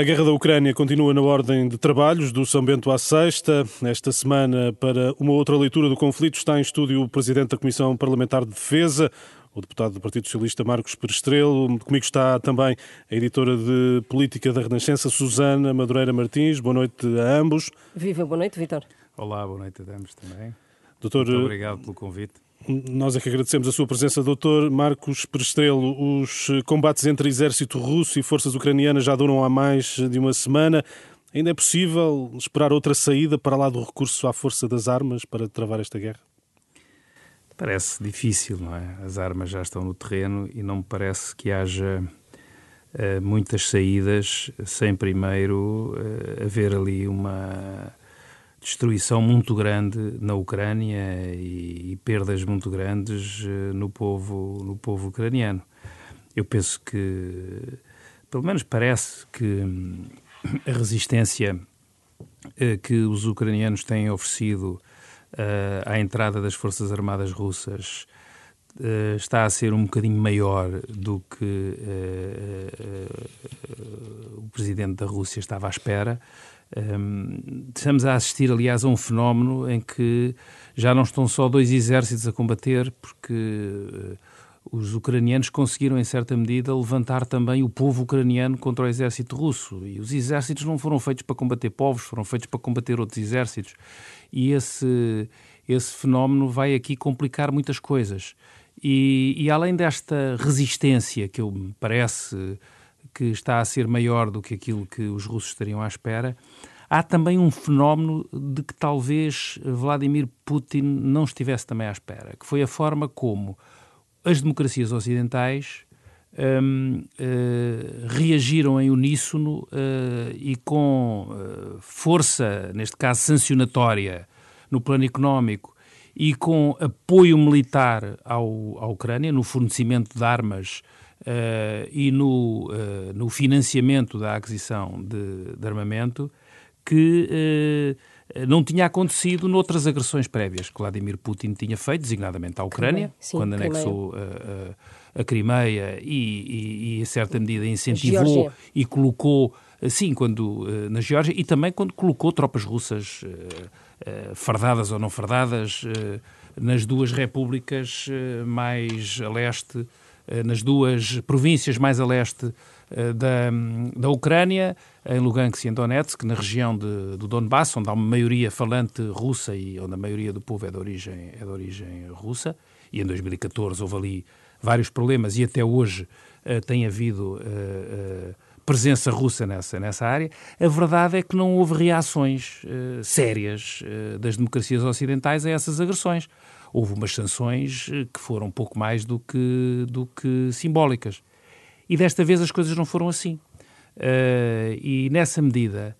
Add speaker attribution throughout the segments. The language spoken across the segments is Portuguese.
Speaker 1: A guerra da Ucrânia continua na ordem de trabalhos do São Bento à Sexta. Esta semana, para uma outra leitura do conflito, está em estúdio o Presidente da Comissão Parlamentar de Defesa, o deputado do Partido Socialista Marcos Perestrelo. Comigo está também a editora de Política da Renascença, Susana Madureira Martins. Boa noite a ambos.
Speaker 2: Viva, boa noite, Vitor.
Speaker 3: Olá, boa noite a ambos também.
Speaker 1: Doutor,
Speaker 3: Muito obrigado pelo convite.
Speaker 1: Nós é que agradecemos a sua presença, doutor Marcos Perestrelo. Os combates entre exército russo e forças ucranianas já duram há mais de uma semana. Ainda é possível esperar outra saída para lá do recurso à força das armas para travar esta guerra?
Speaker 3: Parece difícil, não é? As armas já estão no terreno e não me parece que haja uh, muitas saídas sem primeiro uh, haver ali uma destruição muito grande na Ucrânia e, e perdas muito grandes uh, no povo no povo ucraniano. Eu penso que, pelo menos parece que hum, a resistência que os ucranianos têm oferecido uh, à entrada das Forças Armadas Russas está a ser um bocadinho maior do que uh, o presidente da Rússia estava à espera. Um, estamos a assistir, aliás, a um fenómeno em que já não estão só dois exércitos a combater, porque os ucranianos conseguiram, em certa medida, levantar também o povo ucraniano contra o exército russo. E os exércitos não foram feitos para combater povos, foram feitos para combater outros exércitos. E esse, esse fenómeno vai aqui complicar muitas coisas. E, e além desta resistência, que eu, me parece que está a ser maior do que aquilo que os russos estariam à espera, há também um fenómeno de que talvez Vladimir Putin não estivesse também à espera, que foi a forma como as democracias ocidentais um, uh, eh, reagiram em uníssono uh, e com uh, força, neste caso sancionatória, no plano económico e com apoio militar ao, à Ucrânia, no fornecimento de armas e no, no financiamento da aquisição de, de armamento, que não tinha acontecido noutras agressões prévias que Vladimir Putin tinha feito, designadamente à Ucrânia, Sim, quando anexou a, a, a Crimeia e, e, e, a certa medida, incentivou e colocou, sim, quando, uh, na Geórgia, e também quando colocou tropas russas uh, uh, fardadas ou não fardadas nas duas repúblicas mais a leste, nas duas províncias mais a leste eh, da, da Ucrânia, em Lugansk e em Donetsk, na região de, do Donbass, onde há uma maioria falante russa e onde a maioria do povo é de origem, é de origem russa. E em 2014 houve ali vários problemas e até hoje uh, tem havido uh, uh, presença russa nessa, nessa área. A verdade é que não houve reações sérias das democracias ocidentais a essas agressões. Houve umas sanções que foram pouco mais do que, do que simbólicas. E desta vez as coisas não foram assim. Uh, e nessa medida,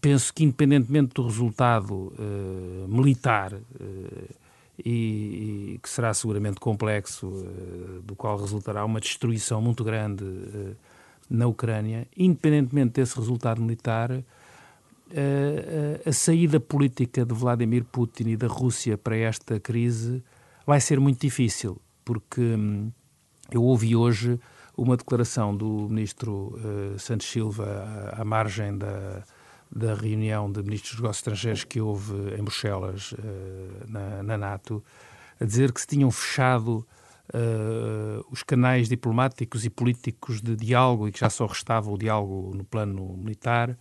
Speaker 3: penso que, independentemente do resultado uh, militar, uh, e, e, que será seguramente complexo, do qual resultará uma destruição muito grande na Ucrânia, independentemente desse resultado militar, a saída política de Vladimir Putin e da Rússia para esta crise vai ser muito difícil, porque hum, eu ouvi hoje uma declaração do ministro uh, Santos Silva à, margem da, da reunião de ministros dos negócios estrangeiros que houve em Bruxelas, uh, na, na, NATO, a dizer que se tinham fechado uh, os canais diplomáticos e políticos de diálogo e que já só restava o diálogo no plano militar.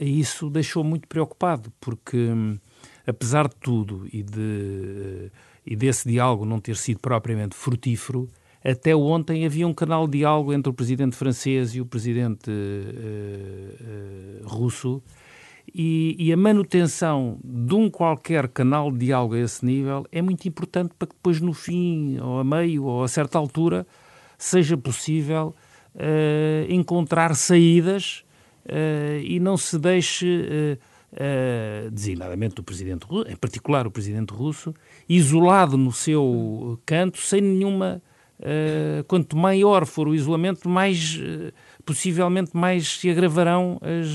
Speaker 3: Isso deixou muito preocupado, porque um, apesar de tudo e, de, e desse diálogo não ter sido propriamente frutífero, até ontem havia um canal de diálogo entre o presidente francês e o presidente uh, uh, russo, e, e, a manutenção de um qualquer canal de diálogo a esse nível é muito importante para que depois, no fim, ou a meio, ou a certa altura, seja possível uh, encontrar saídas e não se deixe. Uh, designadamente o presidente russo, em particular o presidente russo, isolado no seu canto, sem nenhuma quanto maior for o isolamento, mais possivelmente mais se agravarão as,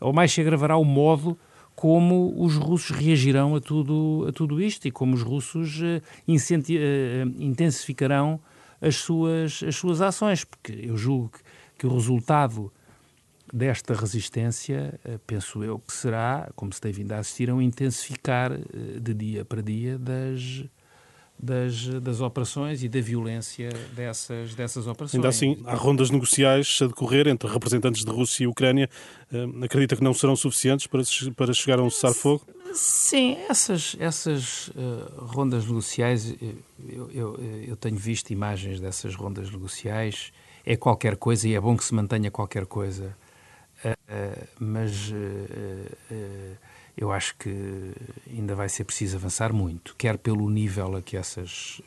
Speaker 3: ou mais se agravará o modo como os russos reagirão a tudo, a tudo isto e como os russos intensificarão as suas, as suas ações, porque eu julgo que, que o resultado desta resistência, penso eu que será, como se tem vindo a assistir, a um intensificar de dia para dia das das, das operações e da violência dessas, dessas operações.
Speaker 1: Ainda assim, há rondas negociais a decorrer entre representantes de Rússia e Ucrânia. Uh, acredita que não serão suficientes para, para chegar a um cessar-fogo?
Speaker 3: Sim, essas, essas uh, rondas negociais, eu, eu, eu, tenho visto imagens dessas rondas negociais. É qualquer coisa e é bom que se mantenha qualquer coisa. Uh, mas eu acho que ainda vai ser preciso avançar muito, quer pelo nível a que essas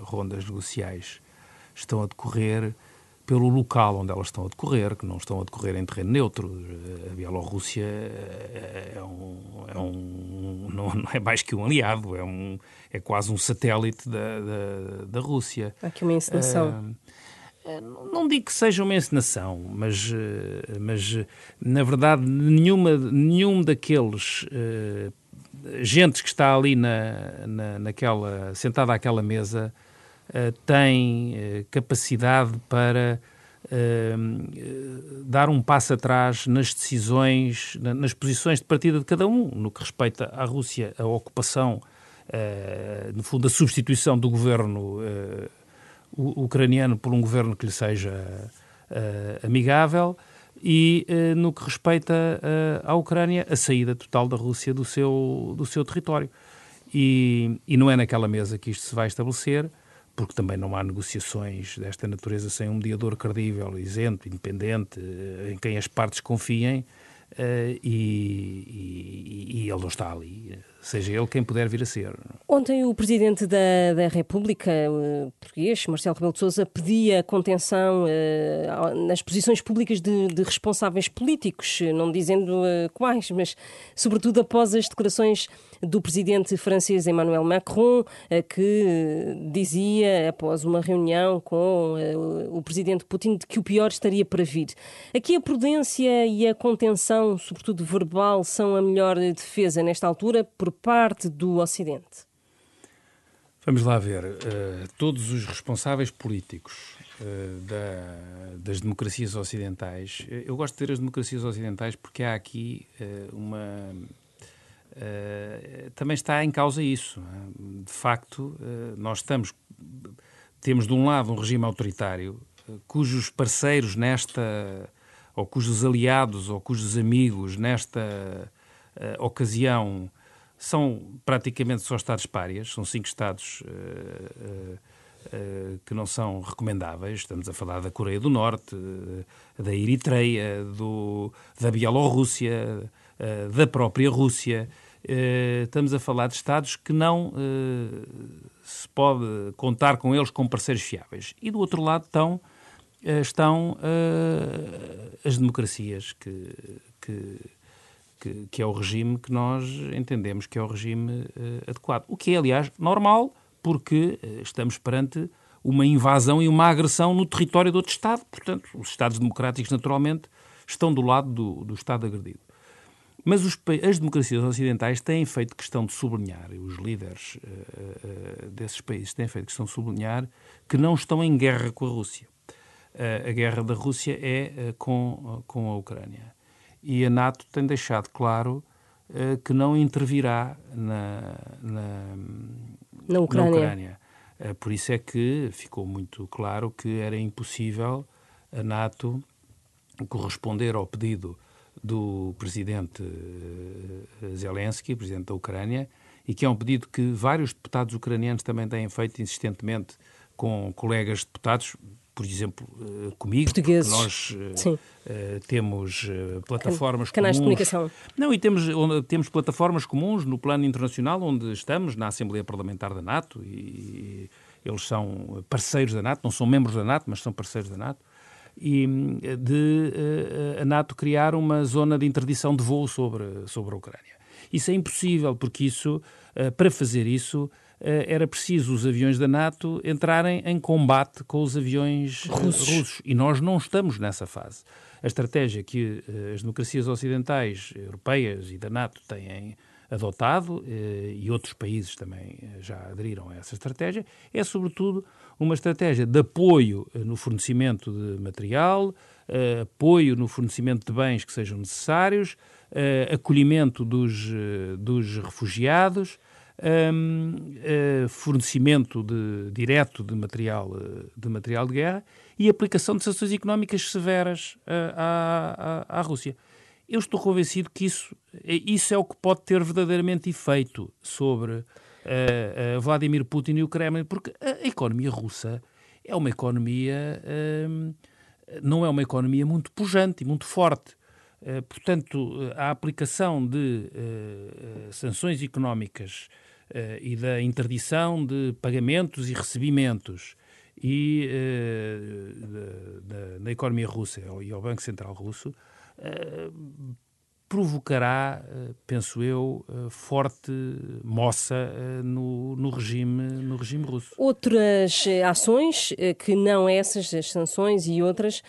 Speaker 3: rondas negociais estão a decorrer, pelo local onde elas estão a decorrer, que não estão a decorrer em terreno neutro. Eh, a Bielorrússia eh, é um, é um não, é mais que um aliado, é, um, é quase um satélite da, da, da Rússia.
Speaker 2: Há aqui uma encenação.
Speaker 3: Eh, não digo que seja uma encenação, mas, eh, mas na verdade nenhuma, nenhum daqueles uh, gentes que está ali na, na, naquela, sentada àquela mesa uh, tem uh, capacidade para dar um passo atrás nas decisões, nas posições de partida de cada um, no que respeita à Rússia, a ocupação, no fundo, a substituição do governo ucraniano por um governo que lhe seja uh, amigável e, uh, no que respeita uh, à Ucrânia, a saída total da Rússia do seu, do seu território. E, e não é naquela mesa que isto se vai estabelecer, porque também não há negociações desta natureza sem um mediador credível, isento, independente, em quem as partes confiem, e, e, e ele não está ali seja ele quem puder vir a ser.
Speaker 2: Ontem o Presidente da, da República uh, português, Marcelo Rebelo de Sousa, pedia contenção uh, nas posições públicas de, de, responsáveis políticos, não dizendo quais, mas sobretudo após as declarações do Presidente francês Emmanuel Macron, que dizia, após uma reunião com o Presidente Putin, que o pior estaria para vir. Aqui a prudência e a contenção, sobretudo verbal, são a melhor defesa nesta altura, por parte do Ocidente?
Speaker 3: Vamos lá ver. Uh, todos os responsáveis políticos uh, da, das democracias ocidentais, eh, eu gosto de ter as democracias ocidentais porque há aqui uh, uma. Também está em causa isso. É? De facto, nós estamos. Temos de um lado um regime autoritário cujos parceiros nesta. ou cujos aliados ou cujos amigos nesta ocasião são praticamente só Estados párias, são cinco Estados que não são recomendáveis. Estamos a falar da Coreia do Norte, da Eritreia, do, da Bielorrússia, da própria Rússia. estamos a falar de Estados que não se pode contar com eles como parceiros fiáveis. E do outro lado estão, estão as democracias que, que que, que é o regime que nós entendemos que é o regime adequado. O que é, aliás, normal, porque estamos perante uma invasão e uma agressão no território de outro Estado. Portanto, os Estados democráticos, naturalmente, estão do lado do, do Estado agredido. Mas os, as democracias ocidentais têm feito questão de sublinhar, e os líderes uh, desses países têm feito questão de sublinhar, que não estão em guerra com a Rússia. a guerra da Rússia é com, com a Ucrânia e a NATO tem deixado claro uh, que não intervirá na, na,
Speaker 2: na Ucrânia. Na Ucrânia.
Speaker 3: Uh, por isso é que ficou muito claro que era impossível a NATO corresponder ao pedido do presidente uh, Zelensky, presidente da Ucrânia, e que é um pedido que vários deputados ucranianos também têm feito insistentemente com colegas deputados, por exemplo, eh, comigo,
Speaker 2: Portugueses.
Speaker 3: nós uh, temos plataformas
Speaker 2: Canais
Speaker 3: comuns.
Speaker 2: de comunicação.
Speaker 3: Não, e temos, temos plataformas comuns no plano internacional, onde estamos, na Assembleia Parlamentar da NATO, e eles são parceiros da NATO, não são membros da NATO, mas são parceiros da NATO, e de uh, a NATO criar uma zona de interdição de voo sobre, sobre a Ucrânia. Isso é impossível, porque isso, para fazer isso, eh, era preciso os aviões da NATO entrarem em combate com os aviões eh, russos. russos. E nós não estamos nessa fase. A estratégia que eh, as democracias ocidentais, europeias e da NATO têm adotado, e outros países também já aderiram a essa estratégia, é sobretudo uma estratégia de apoio no fornecimento de material, apoio no fornecimento de bens que sejam necessários, acolhimento dos, dos refugiados, uh, fornecimento de, direto de material, eh, de material de guerra e aplicação de sanções económicas severas à, à, à, Rússia. Eu estou convencido que isso, isso é o que pode ter verdadeiramente efeito sobre uh, Vladimir Putin e o Kremlin, porque a economia russa é uma economia, não é uma economia muito pujante e muito forte. Portanto, a aplicação de sanções económicas uh, e da interdição de pagamentos e recebimentos e uh, economia russa e ao Banco Central Russo uh, provocará, penso eu, forte moça no, no, regime, no regime russo.
Speaker 2: Outras ações, que não essas, as sanções e outras,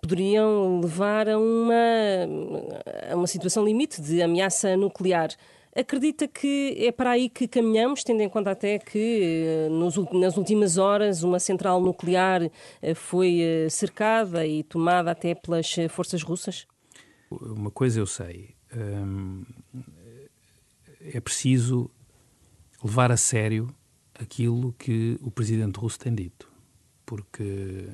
Speaker 2: poderiam levar a uma, a uma situação limite de ameaça nuclear. Acredita que é para aí que caminhamos, tendo em conta até que eh, nos, nas últimas horas uma central nuclear eh, foi eh, cercada e tomada até pelas forças russas?
Speaker 3: Uma coisa eu sei, hum, é preciso levar a sério aquilo que o presidente russo tem dito, porque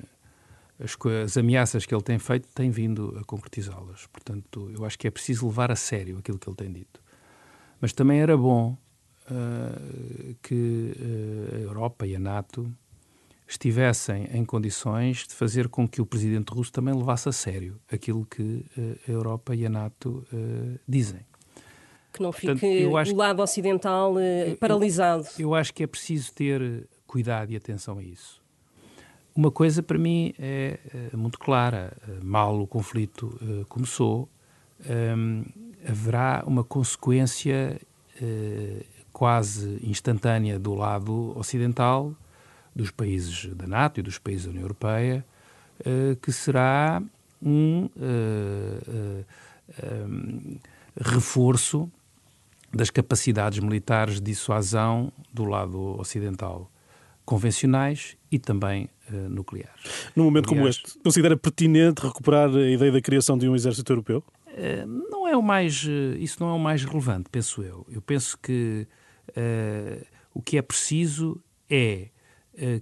Speaker 3: as, as ameaças que ele tem feito têm vindo a concretizá-las. Portanto, eu acho que é preciso levar a sério aquilo que ele tem dito. Mas também era bom uh, que uh, a Europa e a NATO estivessem em condições de fazer com que o presidente russo também levasse a sério aquilo que uh, a Europa e a NATO dizem.
Speaker 2: Que não fique Portanto, o lado ocidental paralisado.
Speaker 3: Eu, eu acho que é preciso ter cuidado e atenção a isso. Uma coisa para mim é, é muito clara: mal o conflito começou, um, haverá uma consequência uh, quase instantânea do lado ocidental, dos países da NATO e dos países da União Europeia, uh, que será um, uh, um reforço das capacidades militares de dissuasão do lado ocidental, convencionais e também uh, nucleares.
Speaker 1: Num momento Aliás, como este, considera pertinente recuperar a ideia da criação de um exército europeu?
Speaker 3: Eh, não é o mais, eh, isso não é o mais relevante, penso eu. Eu penso que uh, o que é preciso é uh,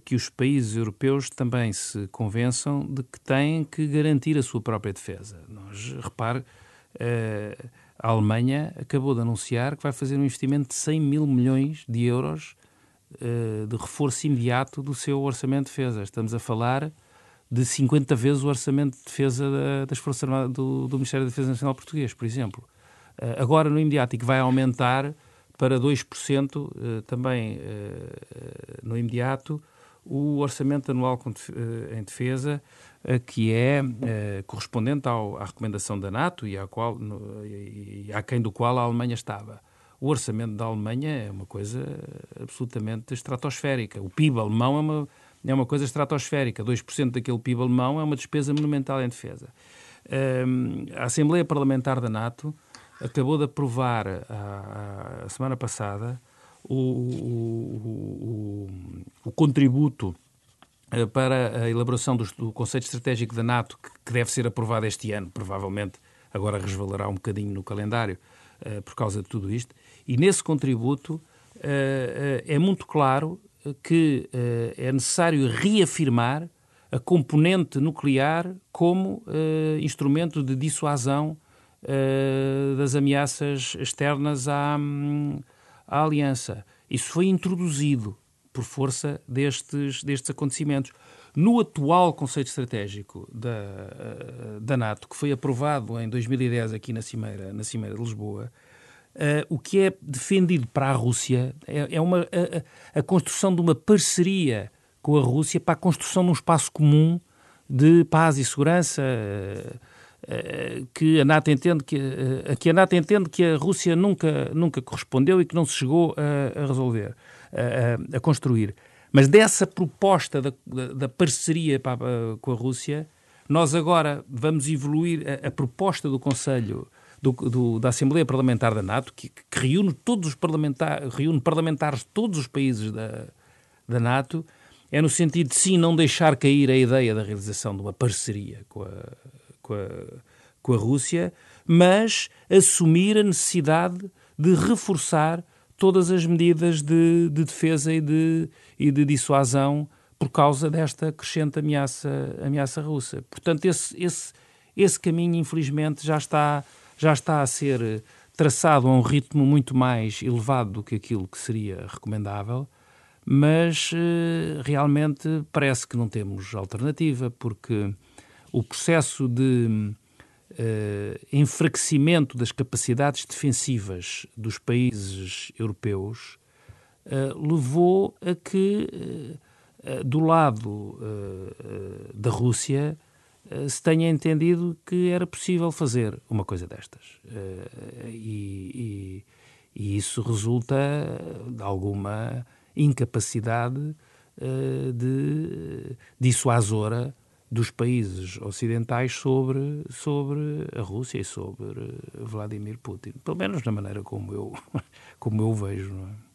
Speaker 3: que os países europeus também se convençam de que têm que garantir a sua própria defesa. Nós, repare, uh, a Alemanha acabou de anunciar que vai fazer um investimento de 100 mil milhões de euros de reforço imediato do seu orçamento de defesa. Estamos a falar de 50 vezes o orçamento de defesa das Forças Armadas do, do Ministério da Defesa Nacional Português, por exemplo. Agora, no imediato, e que vai aumentar para 2% uh, eh, também uh, no imediato o orçamento anual em defesa, que é correspondente ao, à recomendação da NATO e, à qual, e a quem do qual a Alemanha estava. O orçamento da Alemanha é uma coisa absolutamente estratosférica. O PIB alemão é uma é uma coisa estratosférica. 2% daquele PIB alemão é uma despesa monumental em defesa. a Assembleia Parlamentar da NATO acabou de aprovar a, a semana passada o, o, o, o contributo eh, para a elaboração do, do, conceito estratégico da NATO, que, que, deve ser aprovado este ano, provavelmente agora resvalará um bocadinho no calendário uh, por causa de tudo isto. E nesse contributo uh, uh, é muito claro que é necessário reafirmar a componente nuclear como instrumento de dissuasão uh, das ameaças externas à, à, Aliança. Isso foi introduzido por força destes, destes acontecimentos. No atual conceito estratégico da, da NATO, que foi aprovado em 2010 aqui na Cimeira, na Cimeira de Lisboa, Uh, o que é defendido para a Rússia é, é uma, a, a, construção de uma parceria com a Rússia para a construção de um espaço comum de paz e segurança uh, que a NATO entende que, que a NATO entende que a Rússia nunca, nunca correspondeu e que não se chegou a, a resolver, a, a, construir. Mas dessa proposta da, da, parceria para, com a Rússia, nós agora vamos evoluir a, proposta do Conselho do, do, da Assembleia Parlamentar da NATO, que, que reúne, todos os parlamentar, reúne parlamentares de todos os países da, da NATO, é no sentido de sim não deixar cair a ideia da realização de uma parceria com a, com a, com a Rússia, mas assumir a necessidade de reforçar todas as medidas de, de defesa e de, e de dissuasão por causa desta crescente ameaça, ameaça russa. Portanto, esse, esse, esse caminho, infelizmente, já está, já está a ser traçado a um ritmo muito mais elevado do que aquilo que seria recomendável, mas eh, realmente parece que não temos alternativa, porque o processo de uh, enfraquecimento das capacidades defensivas dos países europeus uh, levou a que, uh, do lado da Rússia, se tenha entendido que era possível fazer uma coisa destas. E, e, e, isso resulta de alguma incapacidade de dissuasora dos países ocidentais sobre, sobre a Rússia e sobre Vladimir Putin. Pelo menos na maneira como eu, como eu vejo. Não é?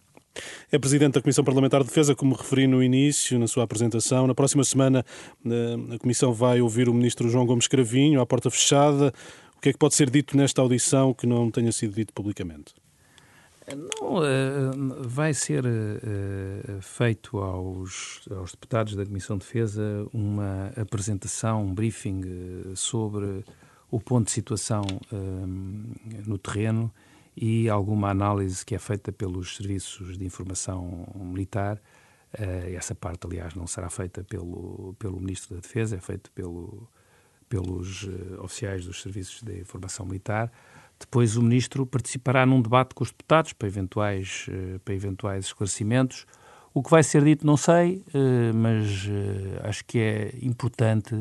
Speaker 1: É Presidente da Comissão Parlamentar de Defesa, como referi no início, na sua apresentação. Na próxima semana, eh, a Comissão vai ouvir o Ministro João Gomes Cravinho, à porta fechada. O que é que pode ser dito nesta audição que não tenha sido dito publicamente?
Speaker 3: Não, eh, vai ser eh, feito aos, aos deputados da Comissão de Defesa uma apresentação, um briefing eh, sobre o ponto de situação no terreno e alguma análise que é feita pelos serviços de informação militar. Essa parte, aliás, não será feita pelo, pelo Ministro da Defesa, é feita pelo, pelos oficiais dos serviços de informação militar depois o Ministro participará num debate com os deputados para eventuais, eh, para eventuais esclarecimentos. O que vai ser dito não sei, eh, mas eh, acho que é importante,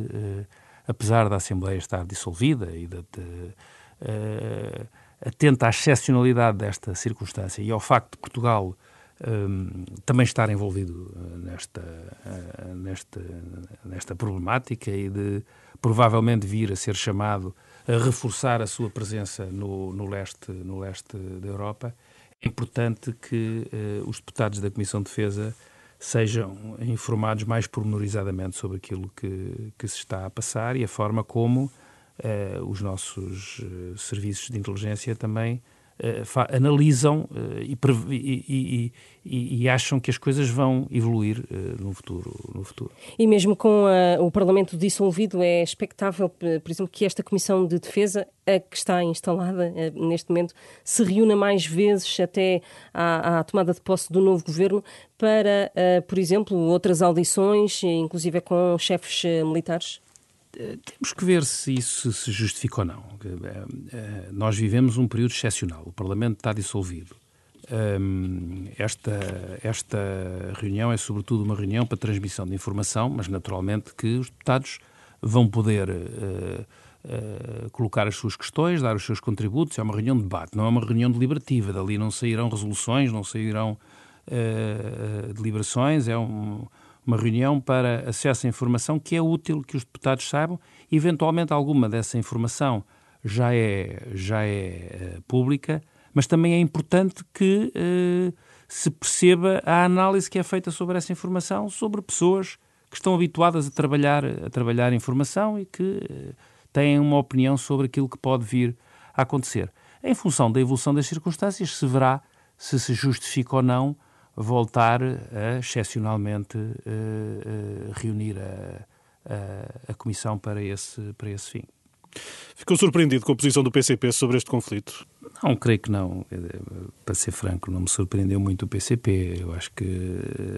Speaker 3: apesar da Assembleia estar dissolvida e de, de atenta à excepcionalidade desta circunstância e ao facto de Portugal um, também estar envolvido nesta, nesta, nesta problemática e de provavelmente vir a ser chamado a reforçar a sua presença no, no, leste, no leste da Europa, é importante que uh, os deputados da Comissão de Defesa sejam informados mais pormenorizadamente sobre aquilo que, que se está a passar e a forma como uh, os nossos uh, serviços de inteligência também analisam e, e, e, e, acham que as coisas vão evoluir no, futuro, no futuro.
Speaker 2: E mesmo com o Parlamento dissolvido, é expectável, por exemplo, que esta Comissão de Defesa, a que está instalada neste momento, se reúna mais vezes até à, à tomada de posse do novo governo para, por exemplo, outras audições, inclusive com chefes militares?
Speaker 3: Temos que ver se isso se justifica ou não. Eh, eh, nós vivemos um período excepcional. O Parlamento está dissolvido. Esta, esta reunião é, sobretudo, uma reunião para transmissão de informação, mas naturalmente que os deputados vão poder uh, colocar as suas questões, dar os seus contributos. É uma reunião de debate, não é uma reunião deliberativa. Dali não sairão resoluções, não sairão deliberações. É um uma reunião para acesso à informação que é útil que os deputados saibam. Eventualmente, alguma dessa informação já é, já é uh, pública, mas também é importante que uh, se perceba a análise que é feita sobre essa informação, sobre pessoas que estão habituadas a trabalhar, a trabalhar informação e que uh, têm uma opinião sobre aquilo que pode vir a acontecer. Em função da evolução das circunstâncias, se verá se se justifica ou não voltar a, excepcionalmente, uh, uh, reunir a, a, a, Comissão para esse, para esse fim.
Speaker 1: Ficou surpreendido com a posição do PCP sobre este conflito?
Speaker 3: Não, creio que não. Para ser franco, não me surpreendeu muito o PCP. Eu acho que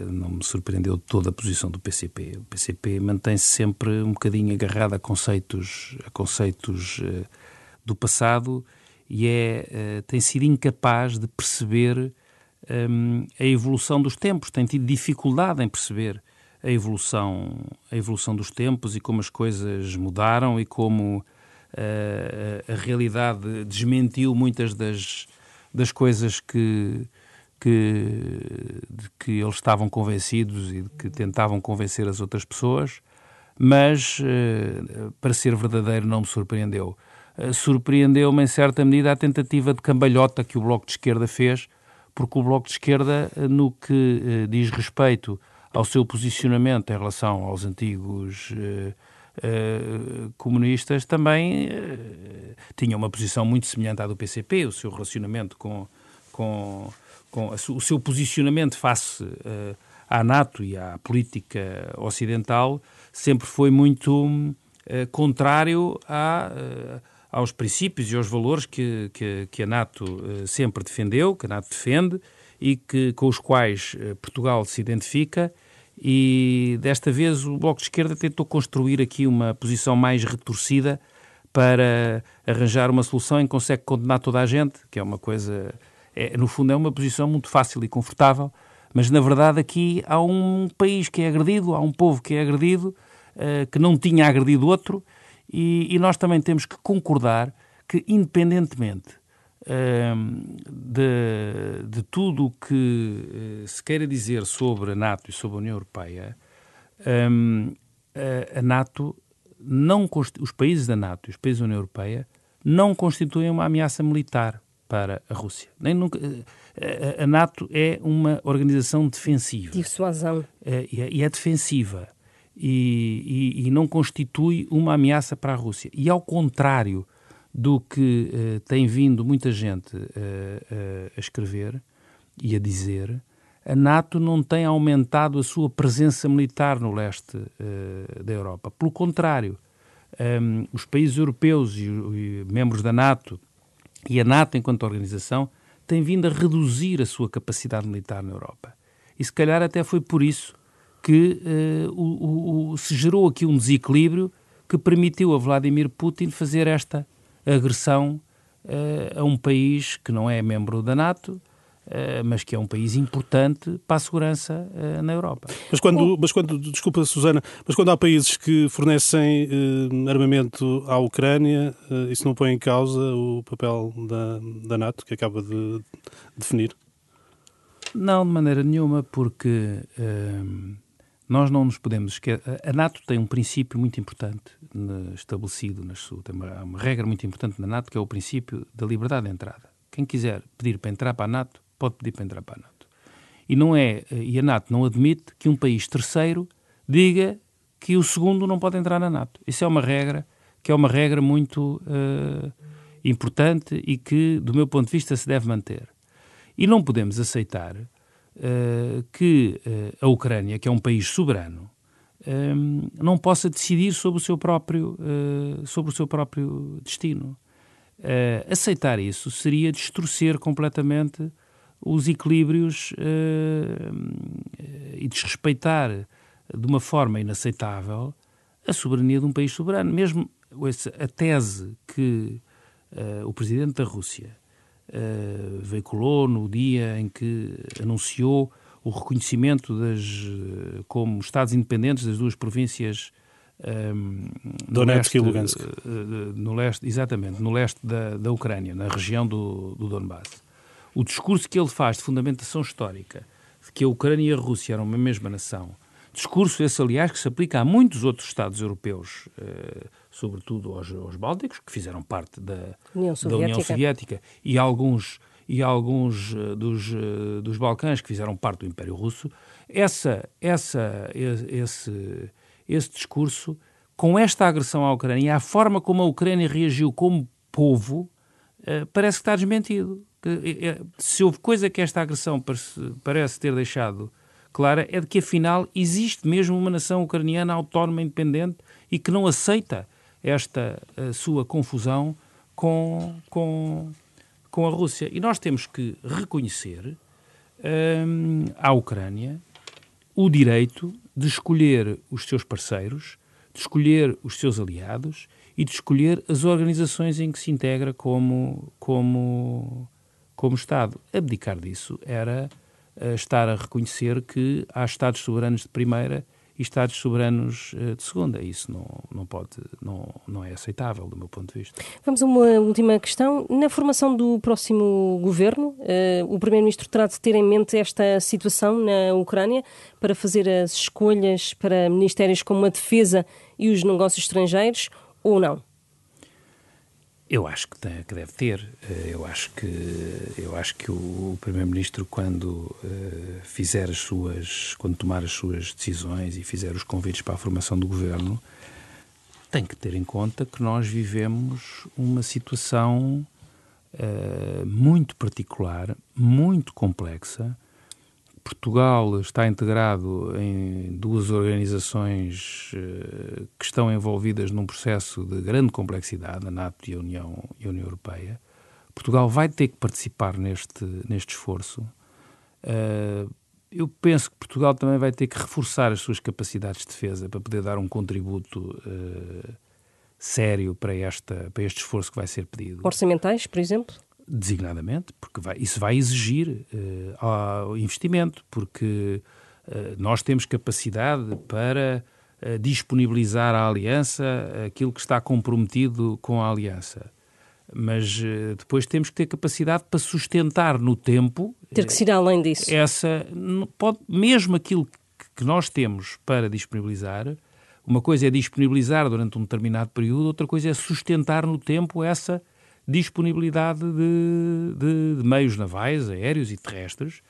Speaker 3: não me surpreendeu toda a posição do PCP. O PCP mantém-se sempre um bocadinho agarrado a conceitos, a conceitos uh, do passado e é, tem sido incapaz de perceber um, a evolução dos tempos, tem tido dificuldade em perceber a evolução, a evolução dos tempos e como as coisas mudaram e como uh, a realidade desmentiu muitas das, das coisas que, que, de que eles estavam convencidos e de que tentavam convencer as outras pessoas, mas, uh, para ser verdadeiro, não me surpreendeu. uh, surpreendeu-me em certa medida a tentativa de cambalhota que o Bloco de Esquerda fez, porque o Bloco de Esquerda, uh, no que diz respeito ao seu posicionamento em relação aos antigos comunistas, também tinha uma posição muito semelhante à do PCP, o seu relacionamento com, com, com o seu posicionamento face à NATO e à política ocidental sempre foi muito uh, contrário uh, aos princípios e aos valores que, que, que a NATO uh, sempre defendeu, que a NATO defende e que, com os quais Portugal se identifica. E desta vez o Bloco de Esquerda tentou construir aqui uma posição mais retorcida para arranjar uma solução em que consegue condenar toda a gente, que é uma coisa, é, no fundo, é uma posição muito fácil e confortável mas, na verdade, aqui há um país que é agredido, há um povo que é agredido, uh, que não tinha agredido outro, e, e, nós também temos que concordar que, independentemente uh, de, de, tudo o que uh, se queira dizer sobre a NATO e sobre a União Europeia, um, a, a NATO não os países da NATO e os países da União Europeia não constituem uma ameaça militar para a Rússia. Nem nunca, a NATO é uma organização defensiva.
Speaker 2: Dissuasão.
Speaker 3: É, e é defensiva. E, e, e, não constitui uma ameaça para a Rússia. E ao contrário do que uh, tem vindo muita gente uh, uh, a escrever e a dizer, a NATO não tem aumentado a sua presença militar no leste da Europa. Pelo contrário, um, ehm, os países europeus e, e membros da NATO e a NATO enquanto organização tem vindo a reduzir a sua capacidade militar na Europa. E se calhar até foi por isso que uh, o, o, se gerou aqui um desequilíbrio que permitiu a Vladimir Putin fazer esta agressão uh, a um país que não é membro da NATO, Uh, mas que é um país importante para a segurança uh, na Europa.
Speaker 1: Mas quando, mas quando, desculpa Susana, mas quando há países que fornecem uh, armamento à Ucrânia, isso não põe em causa o papel da, da NATO, que acaba de definir?
Speaker 3: Não, de maneira nenhuma, porque nós não nos podemos esquecer. A NATO tem um princípio muito importante estabelecido na sua. Tem uma, uma regra muito importante na NATO, que é o princípio da liberdade de entrada. Quem quiser pedir para entrar para a NATO pode pedir para entrar para a NATO. E, não é, e a NATO não admite que um país terceiro diga que o segundo não pode entrar na NATO. Isso é uma regra que é uma regra muito uh, importante e que, do meu ponto de vista, se deve manter. E não podemos aceitar uh, que uh, a Ucrânia, que é um país soberano, não possa decidir sobre o seu próprio, sobre o seu próprio destino. aceitar isso seria distorcer completamente os equilíbrios e desrespeitar de uma forma inaceitável a soberania de um país soberano. Mesmo a tese que uh, o presidente da Rússia uh, veiculou no dia em que anunciou o reconhecimento das, como Estados independentes das duas províncias
Speaker 1: um, Donetsk leste, e Lugansk.
Speaker 3: no leste, exatamente, no leste da, da Ucrânia, na região do, do Donbass o discurso que ele faz de fundamentação histórica, de que a Ucrânia e a Rússia eram uma mesma nação, discurso esse, aliás, que se aplica a muitos outros Estados europeus, eh, sobretudo aos, aos, bálticos, que fizeram parte da União Soviética, da União Soviética e alguns, e alguns uh, dos, uh, dos Balcãs que fizeram parte do Império Russo, essa, essa, esse, esse discurso, com esta agressão à Ucrânia, e a forma como a Ucrânia reagiu como povo, uh, parece que está desmentido. Se houve coisa que esta agressão parece ter deixado clara, é de que afinal existe mesmo uma nação ucraniana autónoma, independente e que não aceita esta sua confusão com, com, com a Rússia. E nós temos que reconhecer hum, à Ucrânia o direito de escolher os seus parceiros, de escolher os seus aliados e de escolher as organizações em que se integra como, como como Estado. Abdicar disso era estar a reconhecer que há Estados soberanos de primeira e Estados soberanos uh, de segunda. Isso não, não pode, não, não é aceitável do meu ponto de vista.
Speaker 2: Vamos a uma última questão. Na formação do próximo governo, uh, o Primeiro-Ministro terá de ter em mente esta situação na Ucrânia para fazer as escolhas para ministérios como a defesa e os negócios estrangeiros ou não?
Speaker 3: Eu acho que, tem, que, deve ter. Eh, eu acho que, eu acho que o, Primeiro-Ministro, quando uh, fizer as suas, quando tomar as suas decisões e fizer os convites para a formação do governo, tem que ter em conta que nós vivemos uma situação uh, muito particular, muito complexa, Portugal está integrado em duas organizações uh, que estão envolvidas num processo de grande complexidade, a NATO e a União, e a União Europeia. Portugal vai ter que participar neste, neste esforço. Uh, eu penso que Portugal também vai ter que reforçar as suas capacidades de defesa para poder dar um contributo uh, sério para, esta, para este esforço que vai ser pedido.
Speaker 2: Orçamentais, por exemplo?
Speaker 3: Designadamente, porque vai, isso vai exigir uh, investimento, porque uh, nós temos capacidade para uh, disponibilizar à Aliança aquilo que está comprometido com a Aliança. Mas depois temos que ter capacidade para sustentar no tempo.
Speaker 2: Ter que ir além disso.
Speaker 3: Essa, pode, mesmo aquilo que nós temos para disponibilizar, uma coisa é disponibilizar durante um determinado período, outra coisa é sustentar no tempo essa disponibilidade de, de, de meios navais, aéreos e terrestres.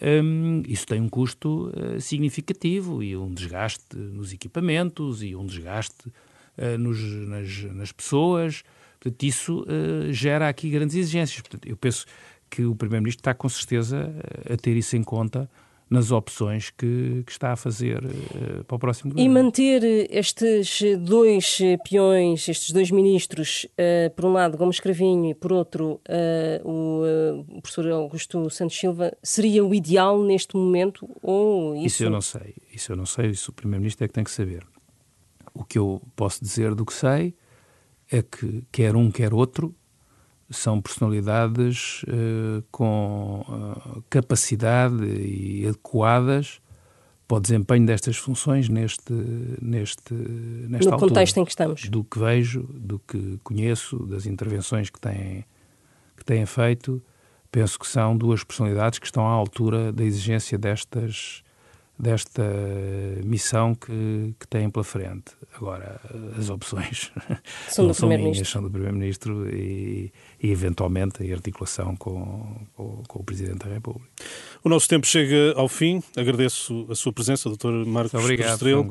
Speaker 3: Um, isso tem um custo uh, significativo e um desgaste nos equipamentos e um desgaste uh, nos, nas, nas, pessoas. Portanto, isso uh, gera aqui grandes exigências. Portanto, eu penso que o Primeiro-Ministro está com certeza a ter isso em conta nas opções que, que está a fazer uh, para o próximo governo.
Speaker 2: E manter estes dois peões, estes dois ministros, uh, por um lado Gomes Cravinho e por outro uh, o, professor Augusto Santos Silva, seria o ideal neste momento? Ou isso...
Speaker 3: isso eu não sei. Isso eu não sei, isso o Primeiro-Ministro é que tem que saber. O que eu posso dizer do que sei é que quer um, quer outro, são personalidades uh, com uh, capacidade e adequadas para o desempenho destas funções neste, neste, nesta
Speaker 2: no
Speaker 3: altura.
Speaker 2: contexto em que estamos.
Speaker 3: Do que vejo, do que conheço, das intervenções que têm, que têm feito, penso que são duas personalidades que estão à altura da exigência destas, desta missão que, que têm pela frente. Agora, as opções
Speaker 2: são
Speaker 3: não
Speaker 2: são minhas,
Speaker 3: são do Primeiro-Ministro e, e, eventualmente, a articulação com, com, com, o Presidente da República.
Speaker 1: O nosso tempo chega ao fim. Agradeço a sua presença, Dr. Marcos
Speaker 3: Obrigado,
Speaker 1: Estrela.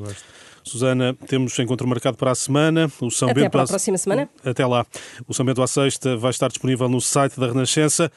Speaker 1: Susana, temos encontro marcado para a semana.
Speaker 2: O São Até Bento para a próxima semana.
Speaker 1: Até lá. O São Bento à Sexta vai estar disponível no site da Renascença.